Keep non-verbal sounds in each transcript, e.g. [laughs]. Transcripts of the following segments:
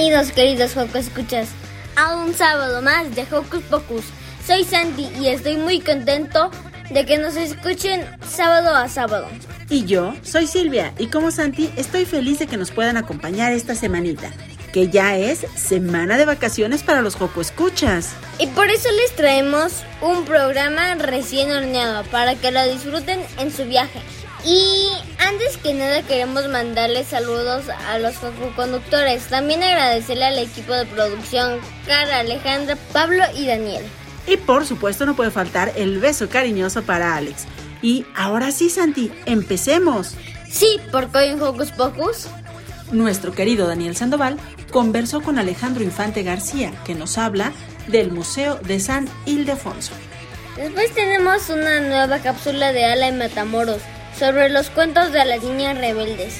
Bienvenidos, queridos Hocus Escuchas, a un sábado más de Hocus Pocus. Soy Sandy y estoy muy contento de que nos escuchen sábado a sábado. Y yo soy Silvia y como Santi estoy feliz de que nos puedan acompañar esta semanita, que ya es semana de vacaciones para los Joco Escuchas. Y por eso les traemos un programa recién horneado para que lo disfruten en su viaje. Y antes que nada queremos mandarles saludos a los conductores. También agradecerle al equipo de producción, Cara, Alejandra, Pablo y Daniel. Y por supuesto no puede faltar el beso cariñoso para Alex. Y ahora sí, Santi, empecemos. Sí, porque hoy en Hocus Pocus Nuestro querido Daniel Sandoval conversó con Alejandro Infante García, que nos habla del Museo de San Ildefonso. Después tenemos una nueva cápsula de Ala y Matamoros sobre los cuentos de las niñas rebeldes.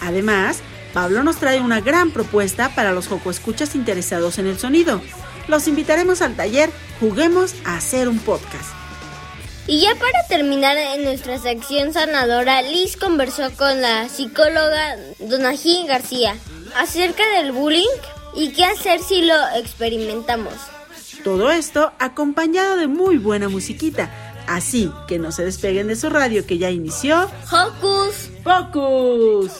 Además, Pablo nos trae una gran propuesta para los Joco Escuchas interesados en el sonido. Los invitaremos al taller Juguemos a hacer un podcast. Y ya para terminar en nuestra sección sanadora, Liz conversó con la psicóloga Donají García acerca del bullying y qué hacer si lo experimentamos. Todo esto acompañado de muy buena musiquita. Así que no se despeguen de su radio que ya inició Hocus Pocus.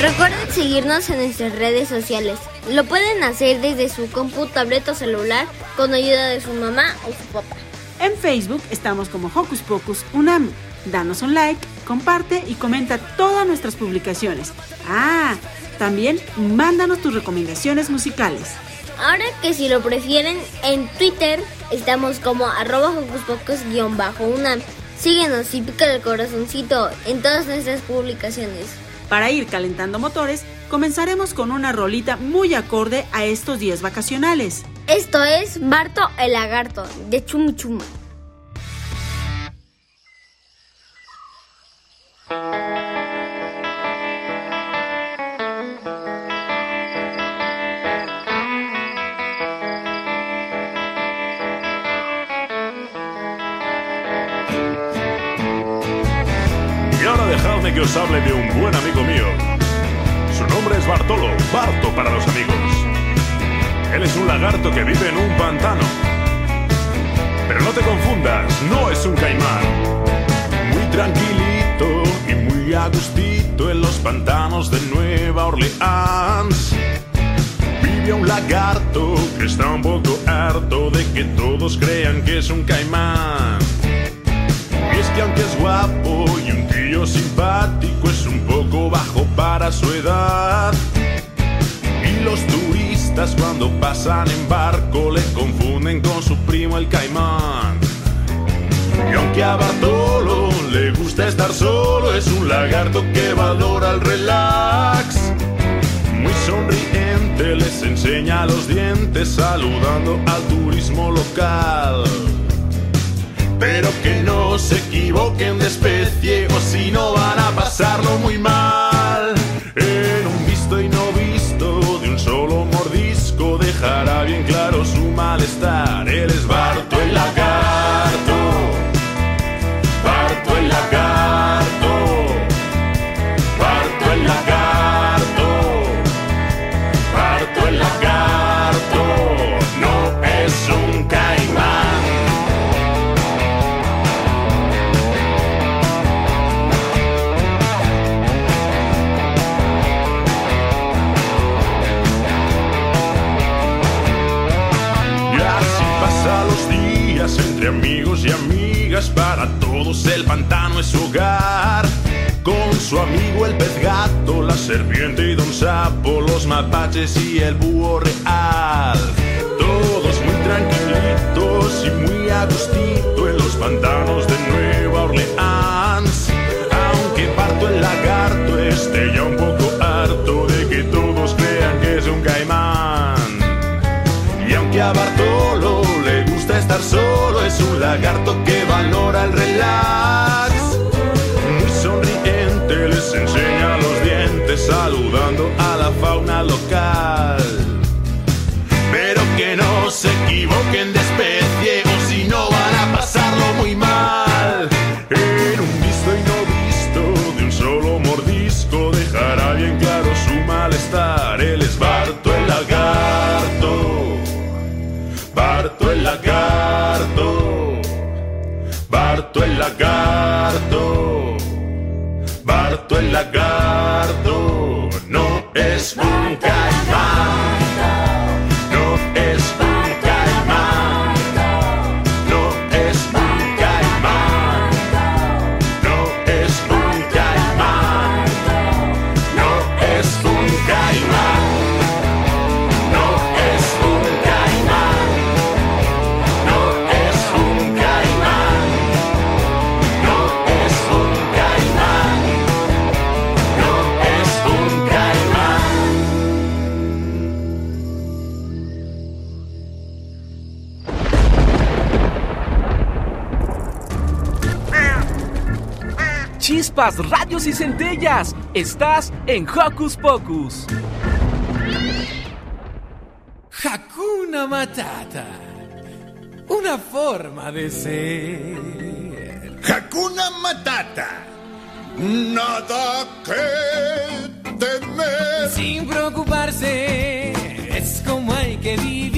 Recuerden seguirnos en nuestras redes sociales. Lo pueden hacer desde su compu, tableta o celular con ayuda de su mamá o su papá. En Facebook estamos como Hocus Pocus Unam. Danos un like, comparte y comenta todas nuestras publicaciones. Ah, también mándanos tus recomendaciones musicales. Ahora que si lo prefieren, en Twitter estamos como arroba hocuspocus-unam. Síguenos y pica el corazoncito en todas nuestras publicaciones. Para ir calentando motores, comenzaremos con una rolita muy acorde a estos días vacacionales. Esto es Barto el Lagarto de Chum dejadme que os hable de un buen amigo mío. Su nombre es Bartolo, Barto para los amigos. Él es un lagarto que vive en un pantano. Pero no te confundas, no es un caimán. Muy tranquilito y muy a gustito en los pantanos de Nueva Orleans. Vive un lagarto que está un poco harto de que todos crean que es un caimán. Y es que aunque es guapo y un tío simpático, es un poco bajo para su edad. Y los turistas cuando pasan en barco le confunden con su primo el caimán. Y aunque a le gusta estar solo, es un lagarto que valora el relax. Muy sonriente les enseña los dientes saludando al turismo local. Pero que no se equivoquen de especie o si no van a pasarlo muy mal. En un visto y no visto de un solo mordisco dejará bien claro su malestar. Él es Barto el lagarto. Su amigo el pez gato, la serpiente y don sapo, los mapaches y el búho real. Todos muy tranquilitos y muy agustito en los pantanos de Nueva Orleans. Aunque parto el lagarto esté ya un poco harto de que todos crean que es un caimán. Y aunque a Bartolo le gusta estar solo, es un lagarto que valora el relax. Saludando a la fauna local. Pero que no se equivoquen de especie, o si no van a pasarlo muy mal. En un visto y no visto, de un solo mordisco, dejará bien claro su malestar. Él es Barto el lagarto. Barto el lagarto, Barto el lagarto, Barto el lagarto, Chispas, radios y centellas. Estás en Hocus Pocus. Hakuna Matata. Una forma de ser. Hakuna Matata. Nada que temer. Sin preocuparse, es como hay que vivir.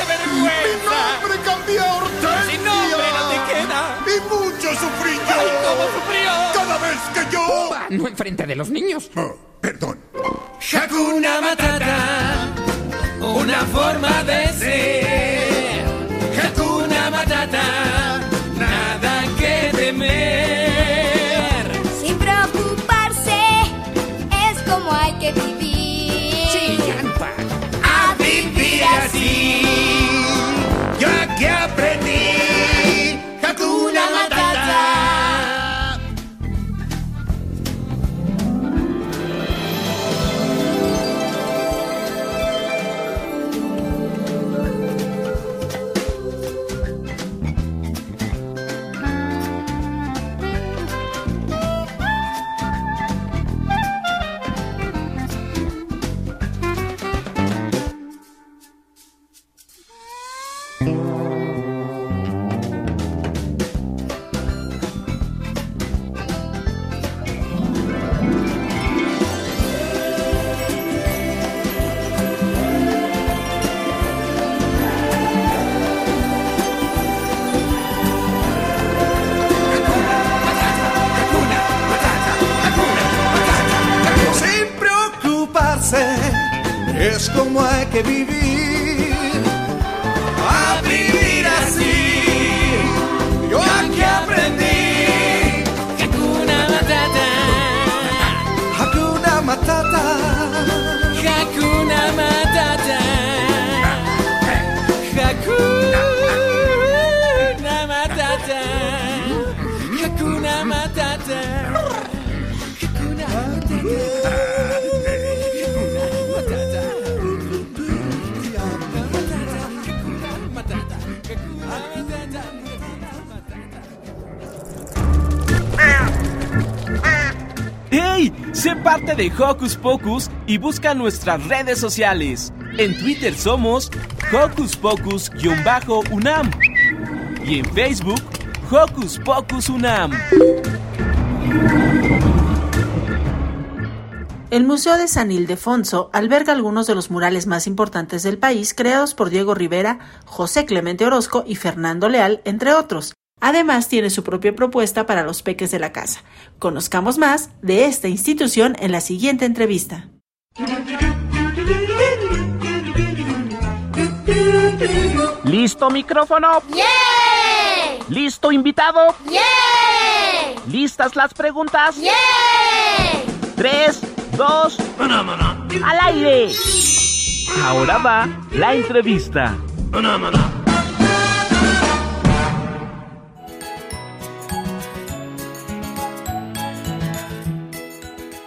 ¡Qué vergüenza! Mi nombre cambió a Hortensia. Sin nombre no te queda. Y mucho sufrí yo. ¡Ay, cómo sufrió! Cada vez que yo... No enfrente de los niños. Oh, perdón. Hakuna Matata, una forma de ser. De Hocus Pocus y busca nuestras redes sociales. En Twitter somos Hocus Pocus-UNAM y en Facebook Hocus Pocus UNAM. El Museo de San Ildefonso alberga algunos de los murales más importantes del país creados por Diego Rivera, José Clemente Orozco y Fernando Leal, entre otros. Además, tiene su propia propuesta para los peques de la casa. Conozcamos más de esta institución en la siguiente entrevista. ¿Listo micrófono? ¡Yeah! ¿Listo invitado? ¡Yeah! ¿Listas las preguntas? ¡Yeah! Tres, dos, al aire. Ahora va la entrevista.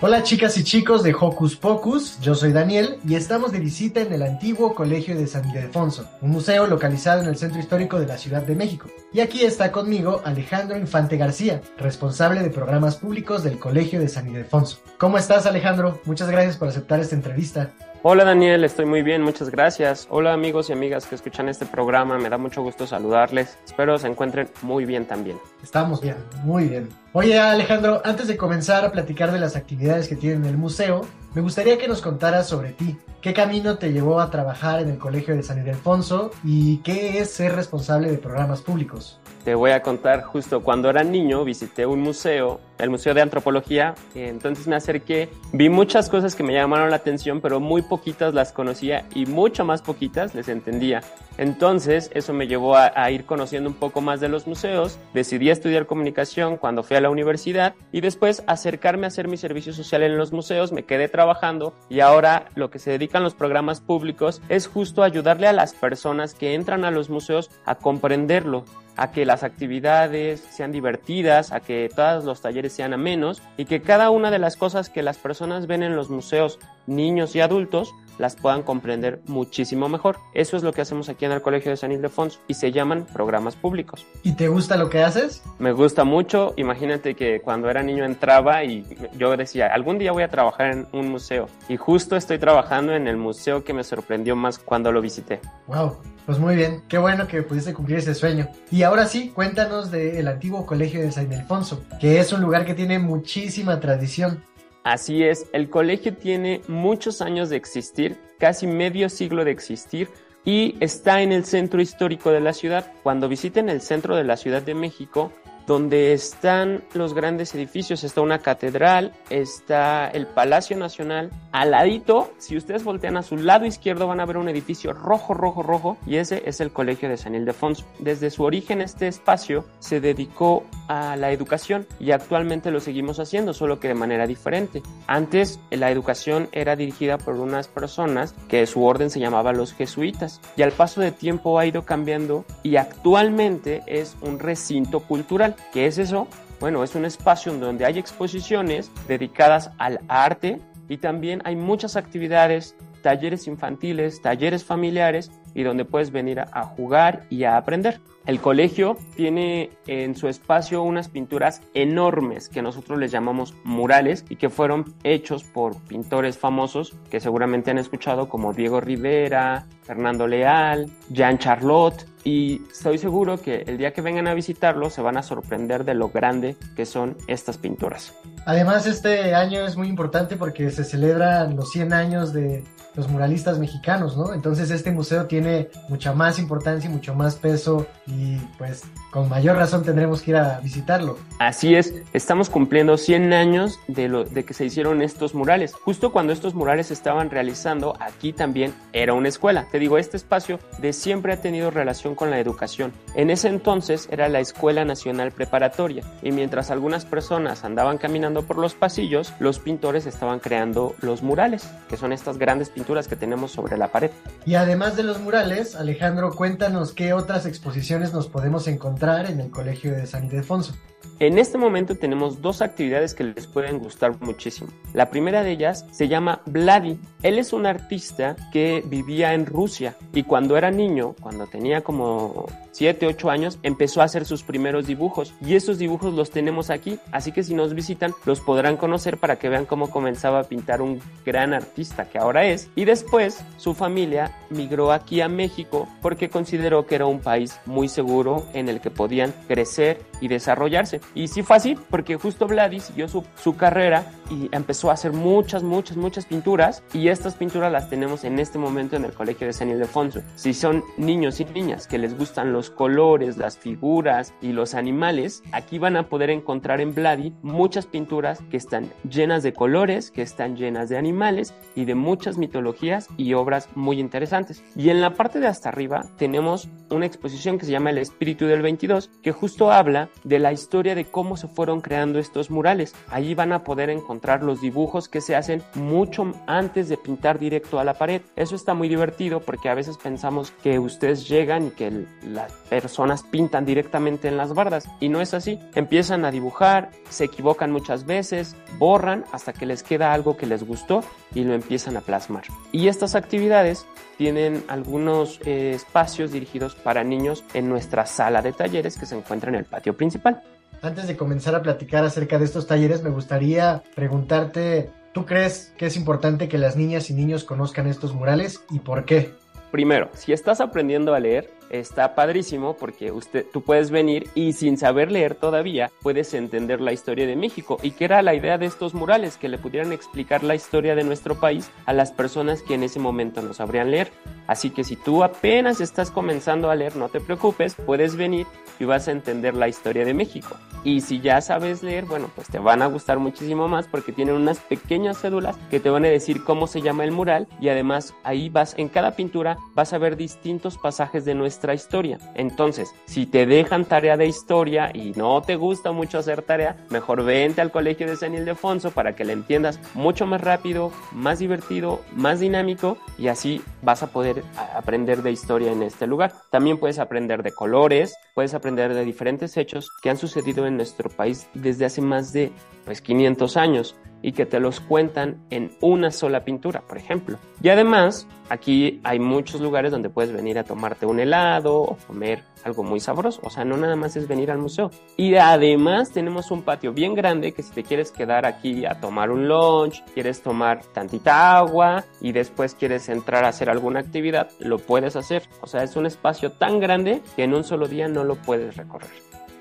Hola chicas y chicos de Hocus Pocus, yo soy Daniel y estamos de visita en el antiguo Colegio de San Ildefonso, un museo localizado en el centro histórico de la Ciudad de México. Y aquí está conmigo Alejandro Infante García, responsable de programas públicos del Colegio de San Ildefonso. ¿Cómo estás Alejandro? Muchas gracias por aceptar esta entrevista. Hola Daniel, estoy muy bien, muchas gracias. Hola amigos y amigas que escuchan este programa, me da mucho gusto saludarles. Espero se encuentren muy bien también. Estamos bien, muy bien. Oye Alejandro, antes de comenzar a platicar de las actividades que tiene el museo, me gustaría que nos contaras sobre ti. ¿Qué camino te llevó a trabajar en el Colegio de San Ildefonso y qué es ser responsable de programas públicos? Te voy a contar justo cuando era niño visité un museo, el Museo de Antropología, entonces me acerqué, vi muchas cosas que me llamaron la atención, pero muy poquitas las conocía y mucho más poquitas les entendía. Entonces eso me llevó a, a ir conociendo un poco más de los museos, decidí estudiar comunicación cuando fui a la universidad y después acercarme a hacer mi servicio social en los museos, me quedé trabajando y ahora lo que se dedican los programas públicos es justo ayudarle a las personas que entran a los museos a comprenderlo, a que las actividades sean divertidas, a que todos los talleres sean amenos y que cada una de las cosas que las personas ven en los museos, niños y adultos, las puedan comprender muchísimo mejor. Eso es lo que hacemos aquí en el Colegio de San Ildefonso y se llaman programas públicos. ¿Y te gusta lo que haces? Me gusta mucho. Imagínate que cuando era niño entraba y yo decía, algún día voy a trabajar en un museo. Y justo estoy trabajando en el museo que me sorprendió más cuando lo visité. Wow, pues muy bien, qué bueno que pudiste cumplir ese sueño. Y ahora sí, cuéntanos del antiguo colegio de San Ildefonso, que es un lugar que tiene muchísima tradición. Así es, el colegio tiene muchos años de existir, casi medio siglo de existir, y está en el centro histórico de la ciudad. Cuando visiten el centro de la Ciudad de México, donde están los grandes edificios. Está una catedral, está el Palacio Nacional. Al ladito, si ustedes voltean a su lado izquierdo, van a ver un edificio rojo, rojo, rojo, y ese es el Colegio de San Ildefonso. Desde su origen, este espacio se dedicó a la educación y actualmente lo seguimos haciendo, solo que de manera diferente. Antes, la educación era dirigida por unas personas que su orden se llamaba los jesuitas, y al paso de tiempo ha ido cambiando y actualmente es un recinto cultural. ¿Qué es eso? Bueno, es un espacio donde hay exposiciones dedicadas al arte y también hay muchas actividades, talleres infantiles, talleres familiares y donde puedes venir a jugar y a aprender. El colegio tiene en su espacio unas pinturas enormes que nosotros les llamamos murales y que fueron hechos por pintores famosos que seguramente han escuchado como Diego Rivera, Fernando Leal, Jean Charlotte y estoy seguro que el día que vengan a visitarlo se van a sorprender de lo grande que son estas pinturas. Además este año es muy importante porque se celebran los 100 años de los muralistas mexicanos, ¿no? Entonces este museo tiene mucha más importancia y mucho más peso y pues con mayor razón tendremos que ir a visitarlo. Así es, estamos cumpliendo 100 años de, lo, de que se hicieron estos murales. Justo cuando estos murales se estaban realizando, aquí también era una escuela. Te digo, este espacio de siempre ha tenido relación con la educación. En ese entonces era la Escuela Nacional Preparatoria y mientras algunas personas andaban caminando por los pasillos, los pintores estaban creando los murales, que son estas grandes pinturas que tenemos sobre la pared. Y además de los murales, Alejandro, cuéntanos qué otras exposiciones nos podemos encontrar en el Colegio de San Ildefonso. En este momento tenemos dos actividades que les pueden gustar muchísimo. La primera de ellas se llama Vladi. Él es un artista que vivía en Rusia y cuando era niño, cuando tenía como 7, 8 años, empezó a hacer sus primeros dibujos y esos dibujos los tenemos aquí, así que si nos visitan los podrán conocer para que vean cómo comenzaba a pintar un gran artista que ahora es y después su familia migró aquí a México porque consideró que era un país muy seguro en el que podían crecer y desarrollarse. Y sí fue así, porque justo Vladi siguió su, su carrera y empezó a hacer muchas, muchas, muchas pinturas y estas pinturas las tenemos en este momento en el Colegio de San Ildefonso. Si son niños y niñas que les gustan los colores, las figuras y los animales, aquí van a poder encontrar en Vladi muchas pinturas que están llenas de colores, que están llenas de animales y de muchas mitologías y obras muy interesantes. Y en la parte de hasta arriba tenemos una exposición que se llama El Espíritu del 22, que justo habla de la historia de cómo se fueron creando estos murales. Allí van a poder encontrar los dibujos que se hacen mucho antes de pintar directo a la pared. Eso está muy divertido porque a veces pensamos que ustedes llegan y que las personas pintan directamente en las bardas y no es así. Empiezan a dibujar, se equivocan muchas veces, borran hasta que les queda algo que les gustó y lo empiezan a plasmar. Y estas actividades tienen algunos eh, espacios dirigidos para niños en nuestra sala de talleres que se encuentra en el patio principal. Antes de comenzar a platicar acerca de estos talleres, me gustaría preguntarte, ¿tú crees que es importante que las niñas y niños conozcan estos murales y por qué? Primero, si estás aprendiendo a leer, está padrísimo porque usted, tú puedes venir y sin saber leer todavía puedes entender la historia de México y que era la idea de estos murales, que le pudieran explicar la historia de nuestro país a las personas que en ese momento no sabrían leer. Así que si tú apenas estás comenzando a leer, no te preocupes, puedes venir y vas a entender la historia de México. Y si ya sabes leer, bueno, pues te van a gustar muchísimo más porque tienen unas pequeñas cédulas que te van a decir cómo se llama el mural y además ahí vas, en cada pintura vas a ver distintos pasajes de historia. Entonces, si te dejan tarea de historia y no te gusta mucho hacer tarea, mejor vente al colegio de San Ildefonso para que la entiendas mucho más rápido, más divertido, más dinámico y así vas a poder aprender de historia en este lugar. También puedes aprender de colores, puedes aprender de diferentes hechos que han sucedido en nuestro país desde hace más de pues 500 años y que te los cuentan en una sola pintura, por ejemplo. Y además, aquí hay muchos lugares donde puedes venir a tomarte un helado o comer algo muy sabroso. O sea, no nada más es venir al museo. Y además tenemos un patio bien grande que si te quieres quedar aquí a tomar un lunch, quieres tomar tantita agua y después quieres entrar a hacer alguna actividad, lo puedes hacer. O sea, es un espacio tan grande que en un solo día no lo puedes recorrer.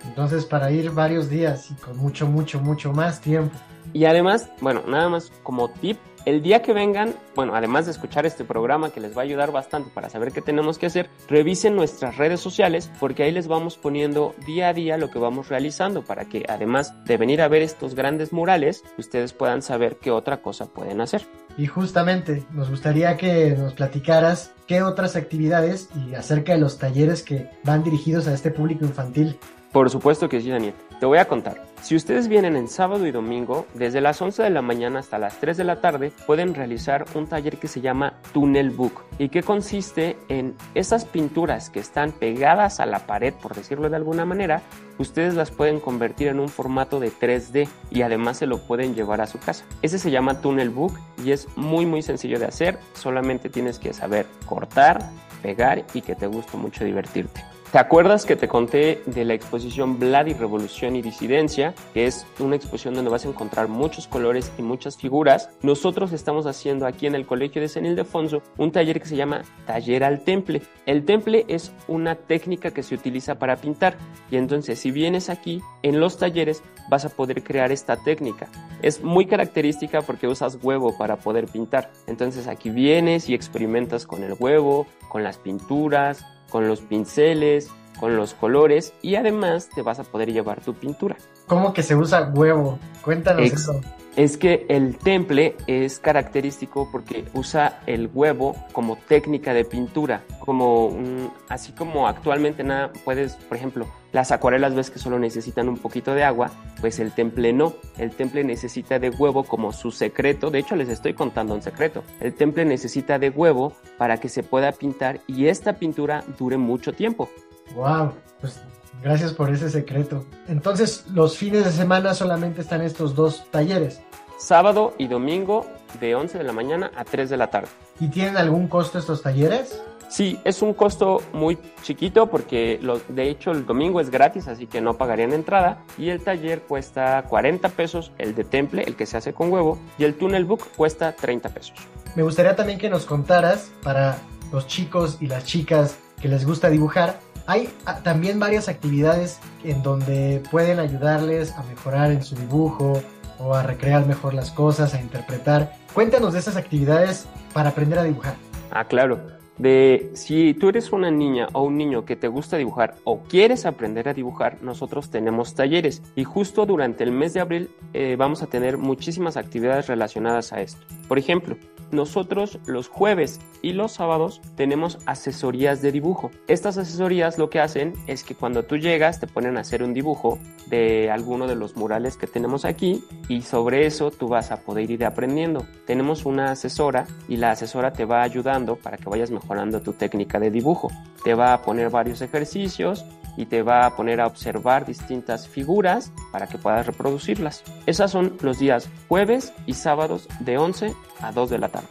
Entonces, para ir varios días y con mucho, mucho, mucho más tiempo. Y además, bueno, nada más como tip, el día que vengan, bueno, además de escuchar este programa que les va a ayudar bastante para saber qué tenemos que hacer, revisen nuestras redes sociales porque ahí les vamos poniendo día a día lo que vamos realizando para que además de venir a ver estos grandes murales, ustedes puedan saber qué otra cosa pueden hacer. Y justamente nos gustaría que nos platicaras qué otras actividades y acerca de los talleres que van dirigidos a este público infantil. Por supuesto que sí, Daniel. Te voy a contar. Si ustedes vienen en sábado y domingo, desde las 11 de la mañana hasta las 3 de la tarde, pueden realizar un taller que se llama Tunnel Book y que consiste en esas pinturas que están pegadas a la pared, por decirlo de alguna manera, ustedes las pueden convertir en un formato de 3D y además se lo pueden llevar a su casa. Ese se llama Tunnel Book y es muy muy sencillo de hacer, solamente tienes que saber cortar, pegar y que te guste mucho divertirte. ¿Te acuerdas que te conté de la exposición Vlad Revolución y Disidencia? Que es una exposición donde vas a encontrar muchos colores y muchas figuras. Nosotros estamos haciendo aquí en el Colegio de San Ildefonso un taller que se llama Taller al Temple. El temple es una técnica que se utiliza para pintar y entonces si vienes aquí en los talleres vas a poder crear esta técnica. Es muy característica porque usas huevo para poder pintar. Entonces aquí vienes y experimentas con el huevo, con las pinturas, con los pinceles, con los colores y además te vas a poder llevar tu pintura. ¿Cómo que se usa huevo? Cuéntanos eso. Es que el temple es característico porque usa el huevo como técnica de pintura, como así como actualmente nada puedes, por ejemplo, las acuarelas ves que solo necesitan un poquito de agua, pues el temple no, el temple necesita de huevo como su secreto, de hecho les estoy contando un secreto, el temple necesita de huevo para que se pueda pintar y esta pintura dure mucho tiempo. Wow, pues Gracias por ese secreto. Entonces, los fines de semana solamente están estos dos talleres. Sábado y domingo de 11 de la mañana a 3 de la tarde. ¿Y tienen algún costo estos talleres? Sí, es un costo muy chiquito porque lo, de hecho el domingo es gratis, así que no pagarían entrada. Y el taller cuesta 40 pesos, el de temple, el que se hace con huevo, y el tunnel book cuesta 30 pesos. Me gustaría también que nos contaras para los chicos y las chicas que les gusta dibujar. Hay ah, también varias actividades en donde pueden ayudarles a mejorar en su dibujo o a recrear mejor las cosas, a interpretar. Cuéntanos de esas actividades para aprender a dibujar. Ah, claro de si tú eres una niña o un niño que te gusta dibujar o quieres aprender a dibujar, nosotros tenemos talleres y justo durante el mes de abril eh, vamos a tener muchísimas actividades relacionadas a esto. Por ejemplo, nosotros los jueves y los sábados tenemos asesorías de dibujo. Estas asesorías lo que hacen es que cuando tú llegas te ponen a hacer un dibujo de alguno de los murales que tenemos aquí y sobre eso tú vas a poder ir aprendiendo. Tenemos una asesora y la asesora te va ayudando para que vayas mejorando tu técnica de dibujo. Te va a poner varios ejercicios y te va a poner a observar distintas figuras para que puedas reproducirlas. Esas son los días jueves y sábados de 11 a 2 de la tarde.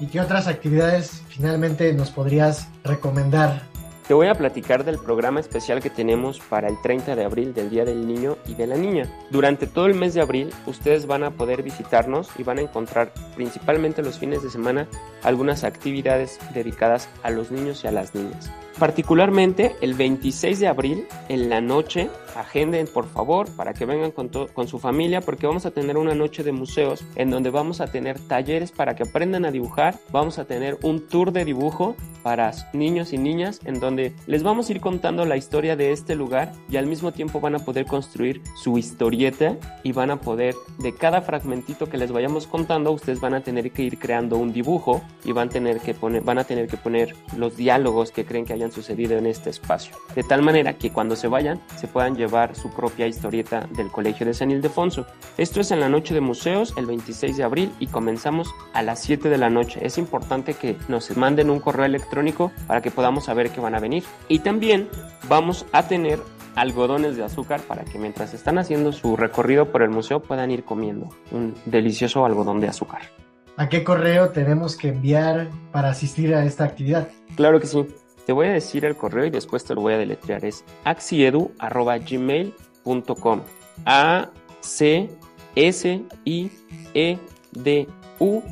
¿Y qué otras actividades finalmente nos podrías recomendar te voy a platicar del programa especial que tenemos para el 30 de abril del Día del Niño y de la Niña. Durante todo el mes de abril ustedes van a poder visitarnos y van a encontrar principalmente los fines de semana algunas actividades dedicadas a los niños y a las niñas. Particularmente el 26 de abril en la noche, agenden por favor para que vengan con, su familia porque vamos a tener una noche de museos en donde vamos a tener talleres para que aprendan a dibujar, vamos a tener un tour de dibujo para niños y niñas en donde les vamos a ir contando la historia de este lugar y al mismo tiempo van a poder construir su historieta y van a poder de cada fragmentito que les vayamos contando ustedes van a tener que ir creando un dibujo y van tener que van a tener que poner los diálogos que creen que hayan sucedido en este espacio de tal manera que cuando se vayan se puedan llevar su propia historieta del colegio de San Ildefonso esto es en la noche de museos el 26 de abril y comenzamos a las 7 de la noche es importante que nos manden un correo electrónico para que podamos saber que van a venir. Y también vamos a tener algodones de azúcar para que mientras están haciendo su recorrido por el museo puedan ir comiendo un delicioso algodón de azúcar. ¿A qué correo tenemos que enviar para asistir a esta actividad? Claro que sí. Te voy a decir el correo y después te lo voy a deletrear. Es axiedu.gmail.com A C S I E D U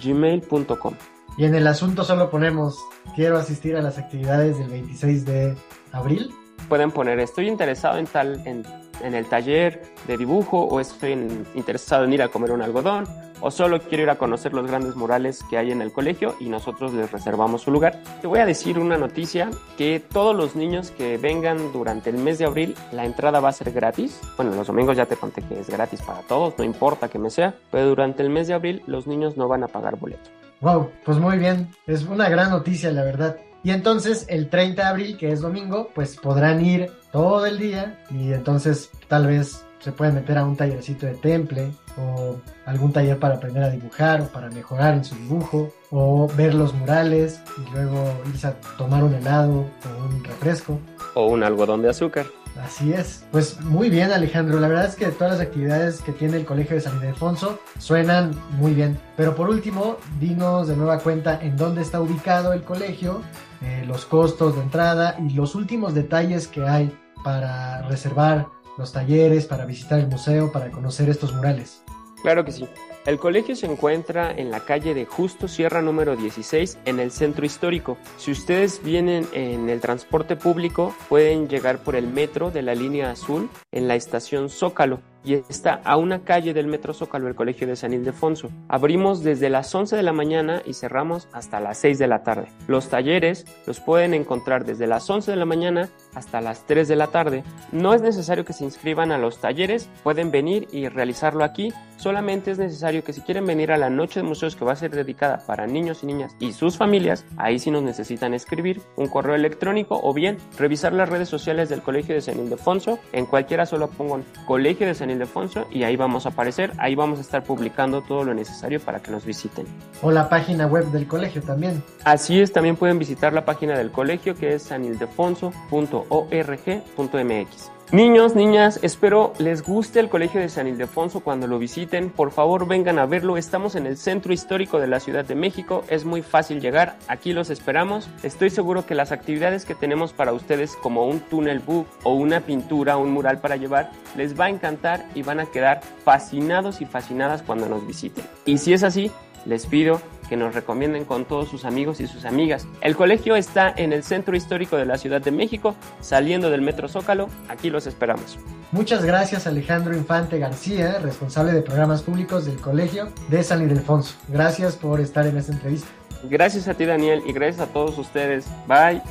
gmail.com y en el asunto solo ponemos, quiero asistir a las actividades del 26 de abril. Pueden poner, estoy interesado en tal, en, el taller de dibujo, o estoy interesado en ir a comer un algodón, o solo quiero ir a conocer los grandes murales que hay en el colegio y nosotros les reservamos su lugar. Te voy a decir una noticia, que todos los niños que vengan durante el mes de abril, la entrada va a ser gratis. Bueno, los domingos ya te conté que es gratis para todos, no importa que me sea, pero durante el mes de abril los niños no van a pagar boleto. Wow, pues muy bien, es una gran noticia la verdad. Y entonces el 30 de abril, que es domingo, pues podrán ir todo el día y entonces tal vez se pueden meter a un tallercito de temple o algún taller para aprender a dibujar o para mejorar en su dibujo o ver los murales y luego irse a tomar un helado o un refresco. O un algodón de azúcar. Así es. Pues muy bien, Alejandro. La verdad es que todas las actividades que tiene el Colegio de San Ildefonso suenan muy bien. Pero por último, dinos de nueva cuenta en dónde está ubicado el colegio, eh, los costos de entrada y los últimos detalles que hay para reservar los talleres, para visitar el museo, para conocer estos murales. Claro que sí. El colegio se encuentra en la calle de Justo Sierra número 16 en el centro histórico. Si ustedes vienen en el transporte público, pueden llegar por el metro de la línea azul en la estación Zócalo y está a una calle del Metro Zócalo, el Colegio de San Ildefonso. Abrimos desde las 11 de la mañana y cerramos hasta las 6 de la tarde. Los talleres los pueden encontrar desde las 11 de la mañana hasta las 3 de la tarde. No es necesario que se inscriban a los talleres, pueden venir y realizarlo aquí. Solamente es necesario que si quieren venir a la noche de museos que va a ser dedicada para niños y niñas y sus familias, ahí sí nos necesitan escribir un correo electrónico o bien revisar las redes sociales del Colegio de San Ildefonso. En cualquiera solo pongan Colegio de San Ildefonso Ildefonso y ahí vamos a aparecer, ahí vamos a estar publicando todo lo necesario para que nos visiten. O la página web del colegio también. Así es, también pueden visitar la página del colegio que es sanildefonso.org.mx. Niños, niñas, espero les guste el Colegio de San Ildefonso cuando lo visiten. Por favor, vengan a verlo. Estamos en el centro histórico de la Ciudad de México. Es muy fácil llegar. Aquí los esperamos. Estoy seguro que las actividades que tenemos para ustedes, como un túnel book o una pintura, un mural para llevar, les va a encantar y van a quedar fascinados y fascinadas cuando nos visiten. Y si es así, les pido que nos recomienden con todos sus amigos y sus amigas. El colegio está en el centro histórico de la Ciudad de México, saliendo del Metro Zócalo. Aquí los esperamos. Muchas gracias Alejandro Infante García, responsable de programas públicos del Colegio de San Ildefonso. Gracias por estar en esta entrevista. Gracias a ti Daniel y gracias a todos ustedes. Bye.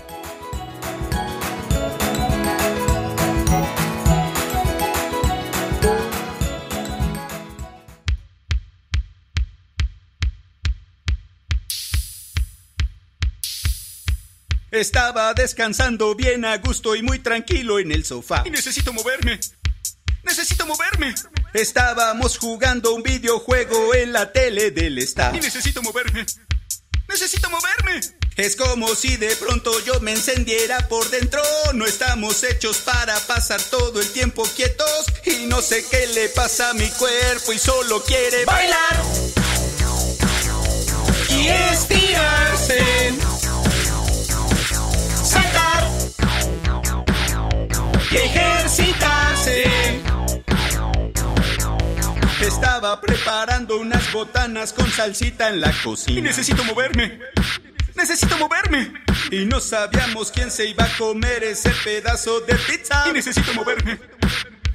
Estaba descansando bien a gusto y muy tranquilo en el sofá. Y necesito moverme. Necesito moverme. Estábamos jugando un videojuego en la tele del staff. Y necesito moverme. Necesito moverme. Es como si de pronto yo me encendiera por dentro. No estamos hechos para pasar todo el tiempo quietos. Y no sé qué le pasa a mi cuerpo y solo quiere bailar. Y estirarse. Y ejercitarse. Estaba preparando unas botanas con salsita en la cocina. Y necesito moverme. Necesito moverme. Y no sabíamos quién se iba a comer ese pedazo de pizza. Y necesito moverme.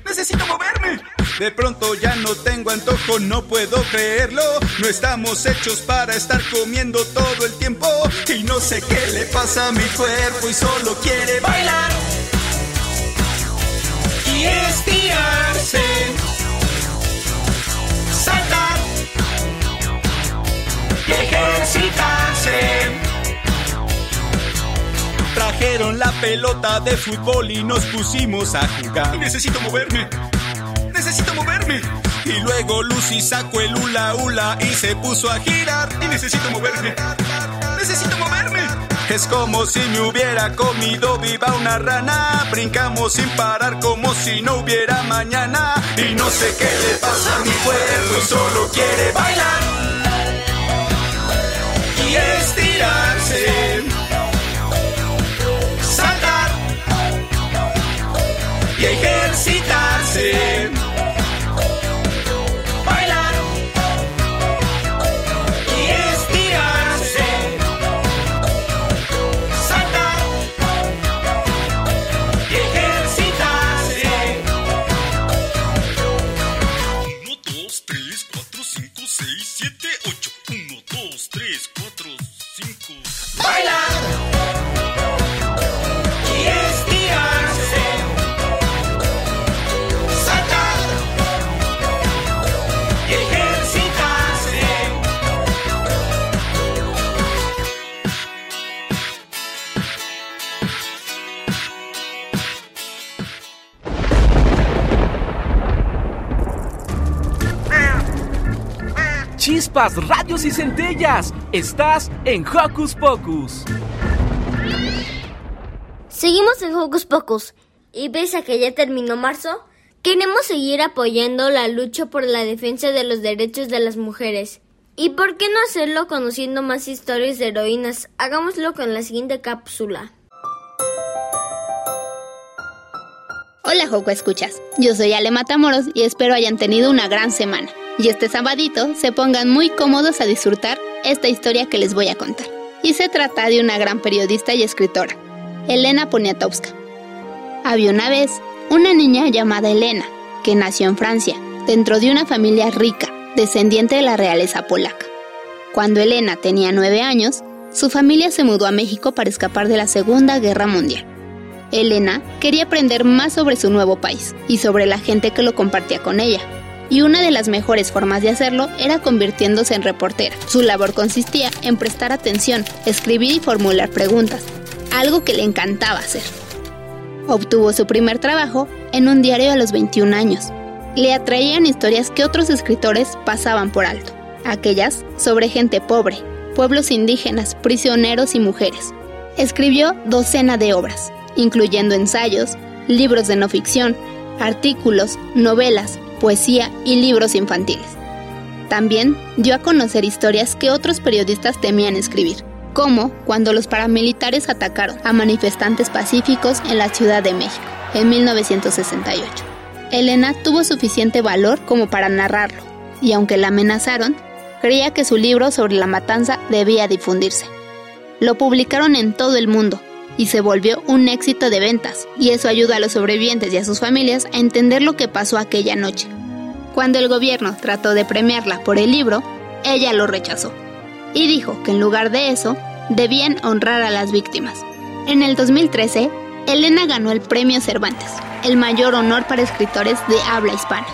Necesito moverme. De pronto ya no tengo antojo, no puedo creerlo. No estamos hechos para estar comiendo todo el tiempo. Y no sé qué le pasa a mi cuerpo y solo quiere bailar. Trajeron la pelota de fútbol y nos pusimos a jugar. Necesito moverme. Necesito moverme. Y luego Lucy sacó el hula hula y se puso a girar. Y necesito moverme. Necesito moverme. Es como si me hubiera comido viva una rana. Brincamos sin parar como si no hubiera mañana. Y no sé qué le pasa a mi cuerpo solo quiere bailar. Y estirarse. Y ejercitarse. Chispas, radios y centellas. Estás en Hocus Pocus. Seguimos en Hocus Pocus y pese a que ya terminó marzo, queremos seguir apoyando la lucha por la defensa de los derechos de las mujeres. ¿Y por qué no hacerlo conociendo más historias de heroínas? Hagámoslo con la siguiente cápsula. Hola Joco Escuchas, yo soy Ale Matamoros y espero hayan tenido una gran semana. Y este sabadito se pongan muy cómodos a disfrutar esta historia que les voy a contar. Y se trata de una gran periodista y escritora, Elena Poniatowska. Había una vez una niña llamada Elena, que nació en Francia, dentro de una familia rica, descendiente de la realeza polaca. Cuando Elena tenía nueve años, su familia se mudó a México para escapar de la Segunda Guerra Mundial. Elena quería aprender más sobre su nuevo país y sobre la gente que lo compartía con ella. Y una de las mejores formas de hacerlo era convirtiéndose en reportera. Su labor consistía en prestar atención, escribir y formular preguntas, algo que le encantaba hacer. Obtuvo su primer trabajo en un diario a los 21 años. le atraían historias que otros escritores pasaban por alto, aquellas sobre gente pobre, pueblos indígenas, prisioneros y mujeres. Escribió docena de obras, incluyendo ensayos, libros de no ficción, artículos, novelas, poesía y libros infantiles. También dio a conocer historias que otros periodistas temían escribir, como cuando los paramilitares atacaron a manifestantes pacíficos en la Ciudad de México en 1968. Elena tuvo suficiente valor como para narrarlo, y aunque la amenazaron, creía que su libro sobre la matanza debía difundirse. Lo publicaron en todo el mundo y se volvió un éxito de ventas, y eso ayuda a los sobrevivientes y a sus familias a entender lo que pasó aquella noche. Cuando el gobierno trató de premiarla por el libro, ella lo rechazó y dijo que en lugar de eso, debían honrar a las víctimas. En el 2013, Elena ganó el Premio Cervantes, el mayor honor para escritores de habla hispana.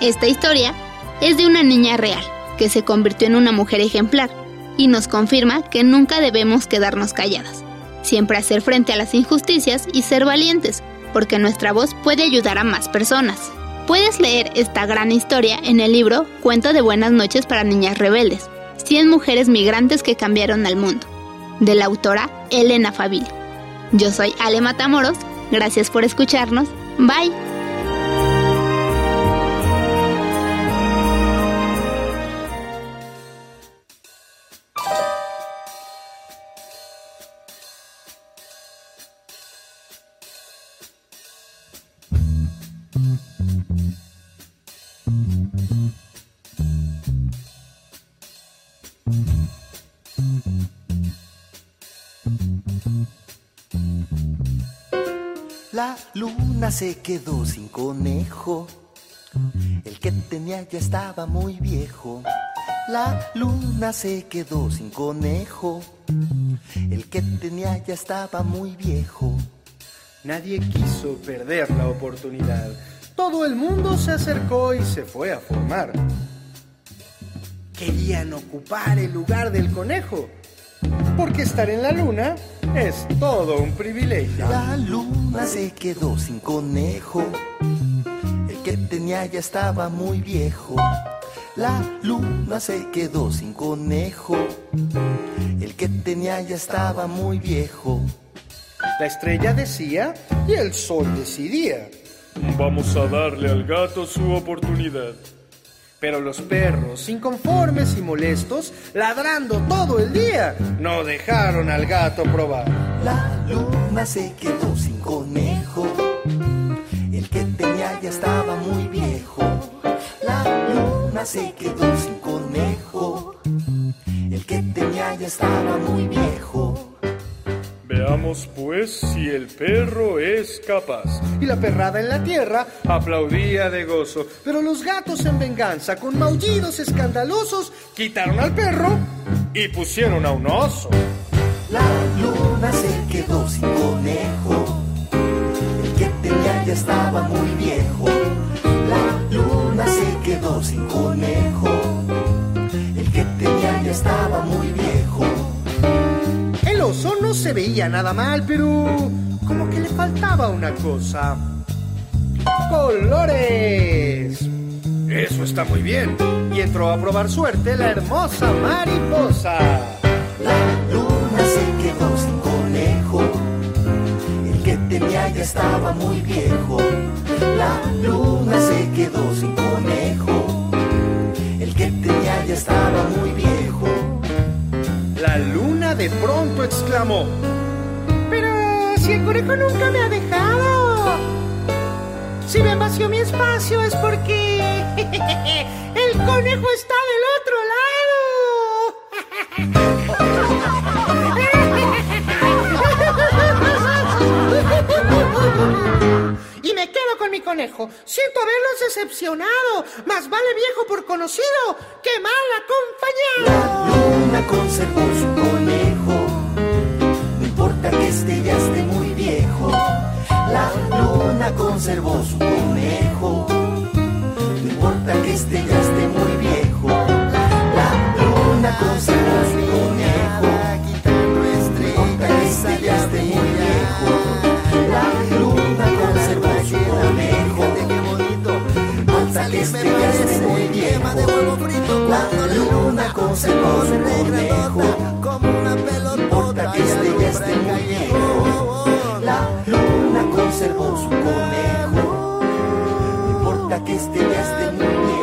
Esta historia es de una niña real que se convirtió en una mujer ejemplar y nos confirma que nunca debemos quedarnos calladas, siempre hacer frente a las injusticias y ser valientes, porque nuestra voz puede ayudar a más personas. Puedes leer esta gran historia en el libro Cuento de Buenas noches para Niñas Rebeldes, 100 mujeres migrantes que cambiaron al mundo, de la autora Elena Favil. Yo soy Ale Matamoros, gracias por escucharnos, bye. Luna se quedó sin conejo. El que tenía ya estaba muy viejo. La luna se quedó sin conejo. El que tenía ya estaba muy viejo. Nadie quiso perder la oportunidad. Todo el mundo se acercó y se fue a formar. Querían ocupar el lugar del conejo. Porque estar en la luna es todo un privilegio. La luna se quedó sin conejo. El que tenía ya estaba muy viejo. La luna se quedó sin conejo. El que tenía ya estaba muy viejo. La estrella decía y el sol decidía. Vamos a darle al gato su oportunidad. Pero los perros, inconformes y molestos, ladrando todo el día, no dejaron al gato probar. La luna se quedó sin conejo. El que tenía ya estaba muy viejo. La luna se quedó sin conejo. El que tenía ya estaba muy viejo. Veamos pues si el perro es capaz. Y la perrada en la tierra aplaudía de gozo. Pero los gatos en venganza, con maullidos escandalosos, quitaron al perro y pusieron a un oso. La luna se quedó sin conejo. El que tenía ya estaba muy viejo. La luna se quedó sin conejo. El que tenía ya estaba muy viejo. No se veía nada mal, pero como que le faltaba una cosa. ¡Colores! Eso está muy bien. Y entró a probar suerte la hermosa mariposa. La luna se quedó sin conejo. El que tenía ya estaba muy viejo. La luna se quedó sin conejo. El que tenía ya estaba muy viejo. La luna de pronto exclamó. Pero si el conejo nunca me ha dejado. Si me vació mi espacio es porque [laughs] el conejo está del otro lado. [laughs] Y me quedo con mi conejo. Siento haberlos decepcionado. Más vale viejo por conocido que mal acompañado. La luna conservó su conejo. No importa que esté ya esté muy viejo. La luna conservó su conejo. No importa que esté ya esté muy viejo. La luna conservó su conejo. ya esté muy viejo. La luna conservó su conejo. No importa que este ya esté muy viejo. La luna conservó su conejo. No importa que este ya esté muy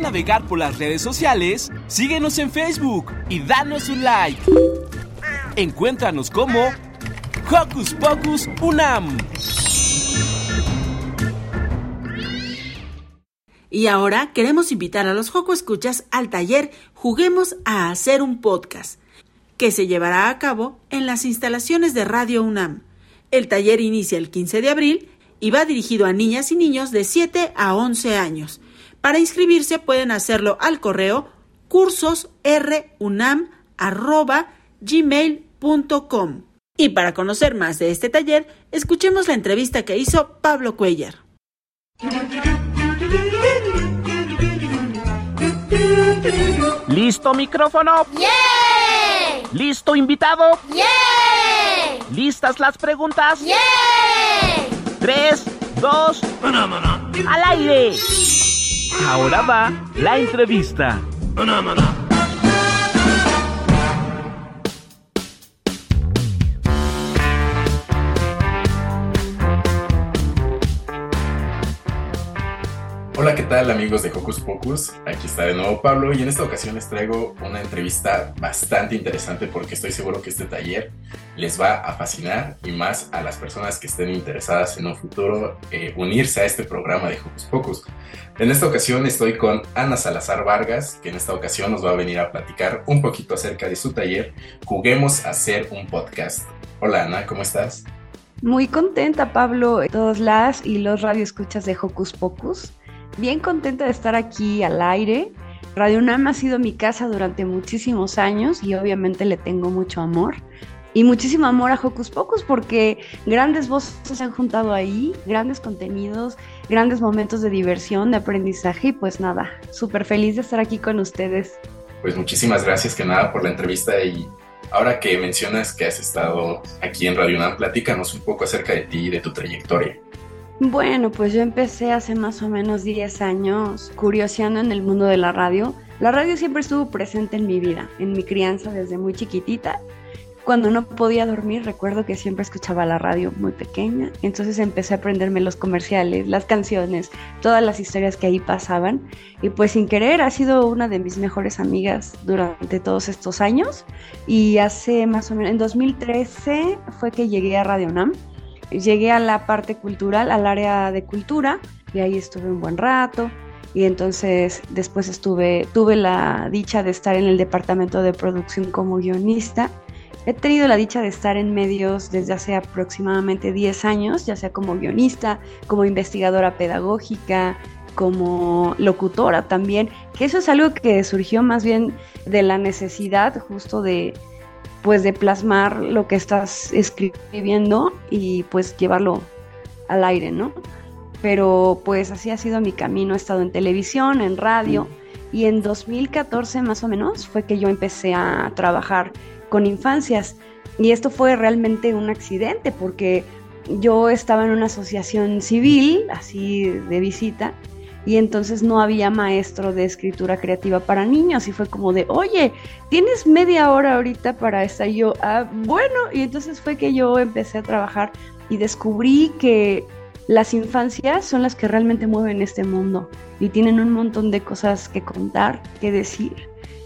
navegar por las redes sociales, síguenos en Facebook y danos un like. Encuéntranos como Hocus Pocus Unam. Y ahora queremos invitar a los Joco Escuchas al taller Juguemos a hacer un podcast, que se llevará a cabo en las instalaciones de Radio UNAM. El taller inicia el 15 de abril y va dirigido a niñas y niños de 7 a 11 años. Para inscribirse pueden hacerlo al correo cursosrunam.gmail.com. Y para conocer más de este taller, escuchemos la entrevista que hizo Pablo Cuellar. ¿Listo micrófono? ¡Yeah! ¿Listo invitado? ¡Yeah! ¿Listas las preguntas? ¡Yeah! Tres, dos, al aire. Ahora va la entrevista. Hola, ¿qué tal amigos de Hocus Pocus? Aquí está de nuevo Pablo y en esta ocasión les traigo una entrevista bastante interesante porque estoy seguro que este taller les va a fascinar y más a las personas que estén interesadas en un futuro eh, unirse a este programa de Hocus Pocus. En esta ocasión estoy con Ana Salazar Vargas, que en esta ocasión nos va a venir a platicar un poquito acerca de su taller Juguemos a hacer un podcast. Hola Ana, ¿cómo estás? Muy contenta, Pablo, todos las y los radioescuchas de Hocus Pocus. Bien contenta de estar aquí al aire. Radio UNAM ha sido mi casa durante muchísimos años y obviamente le tengo mucho amor. Y muchísimo amor a Hocus Pocus porque grandes voces se han juntado ahí, grandes contenidos, grandes momentos de diversión, de aprendizaje y pues nada, súper feliz de estar aquí con ustedes. Pues muchísimas gracias que nada por la entrevista y ahora que mencionas que has estado aquí en Radio UNAM, platícanos un poco acerca de ti y de tu trayectoria. Bueno, pues yo empecé hace más o menos 10 años curioseando en el mundo de la radio. La radio siempre estuvo presente en mi vida, en mi crianza desde muy chiquitita. Cuando no podía dormir, recuerdo que siempre escuchaba la radio muy pequeña, entonces empecé a aprenderme los comerciales, las canciones, todas las historias que ahí pasaban y pues sin querer ha sido una de mis mejores amigas durante todos estos años y hace más o menos en 2013 fue que llegué a Radio Nam llegué a la parte cultural, al área de cultura, y ahí estuve un buen rato. Y entonces después estuve, tuve la dicha de estar en el departamento de producción como guionista. He tenido la dicha de estar en medios desde hace aproximadamente 10 años, ya sea como guionista, como investigadora pedagógica, como locutora también, que eso es algo que surgió más bien de la necesidad justo de, pues de plasmar lo que estás escribiendo y pues llevarlo al aire, ¿no? Pero pues así ha sido mi camino, he estado en televisión, en radio y en 2014 más o menos fue que yo empecé a trabajar con infancias. Y esto fue realmente un accidente porque yo estaba en una asociación civil, así de visita, y entonces no había maestro de escritura creativa para niños y fue como de, oye, tienes media hora ahorita para estar Y yo, ah, bueno, y entonces fue que yo empecé a trabajar y descubrí que las infancias son las que realmente mueven este mundo y tienen un montón de cosas que contar, que decir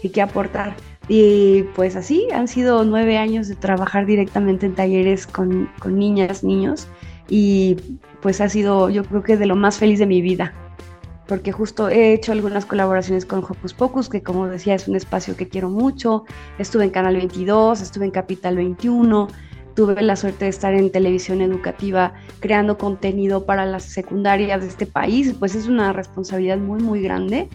y que aportar. Y pues así han sido nueve años de trabajar directamente en talleres con, con niñas, niños y pues ha sido yo creo que de lo más feliz de mi vida porque justo he hecho algunas colaboraciones con Hocus Pocus, que como decía es un espacio que quiero mucho. Estuve en Canal 22, estuve en Capital 21, tuve la suerte de estar en televisión educativa creando contenido para las secundarias de este país, pues es una responsabilidad muy, muy grande.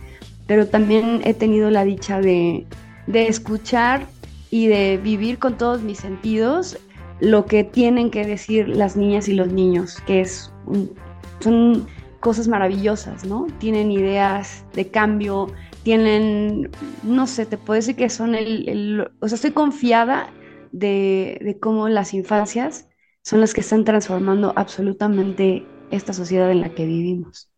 pero también he tenido la dicha de, de escuchar y de vivir con todos mis sentidos lo que tienen que decir las niñas y los niños, que es son cosas maravillosas, ¿no? Tienen ideas de cambio, tienen, no sé, te puedo decir que son el, o sea, estoy confiada de, de cómo las infancias son las que están transformando absolutamente esta sociedad en la que vivimos.